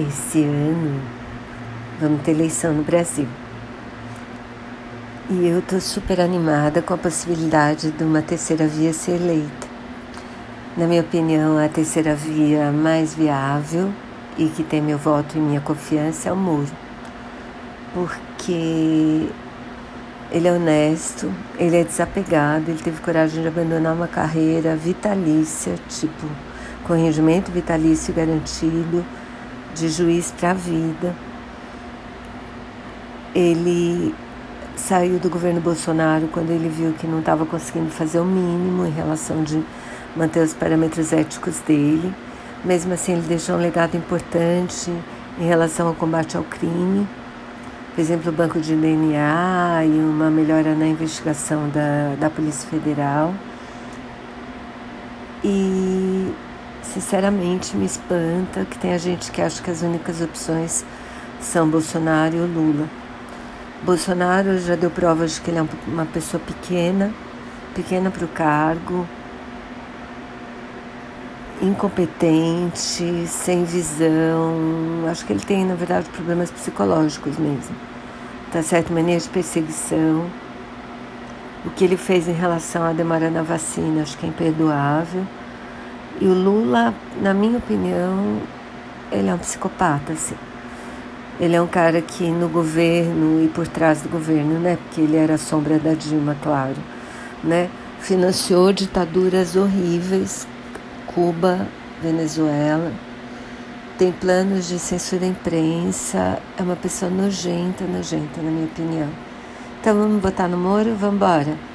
esse ano vamos ter eleição no Brasil. E eu estou super animada com a possibilidade de uma terceira via ser eleita. Na minha opinião, a terceira via mais viável e que tem meu voto e minha confiança é o Moro. Porque ele é honesto, ele é desapegado, ele teve coragem de abandonar uma carreira vitalícia, tipo, com regimento vitalício garantido, de juiz para a vida. Ele saiu do governo Bolsonaro quando ele viu que não estava conseguindo fazer o mínimo em relação de manter os parâmetros éticos dele. Mesmo assim, ele deixou um legado importante em relação ao combate ao crime. Por exemplo, o banco de DNA e uma melhora na investigação da, da Polícia Federal. E, sinceramente, me espanta que tem gente que acha que as únicas opções são Bolsonaro e Lula. Bolsonaro já deu provas de que ele é uma pessoa pequena, pequena para o cargo, incompetente, sem visão. Acho que ele tem, na verdade, problemas psicológicos mesmo. Tá certo? Mania de perseguição. O que ele fez em relação à demora na vacina, acho que é imperdoável. E o Lula, na minha opinião, ele é um psicopata, assim. Ele é um cara que no governo e por trás do governo, né? Porque ele era a sombra da Dilma, claro, né? Financiou ditaduras horríveis Cuba, Venezuela. Tem planos de censura da imprensa. É uma pessoa nojenta, nojenta, na minha opinião. Então vamos votar no Moro? Vamos embora.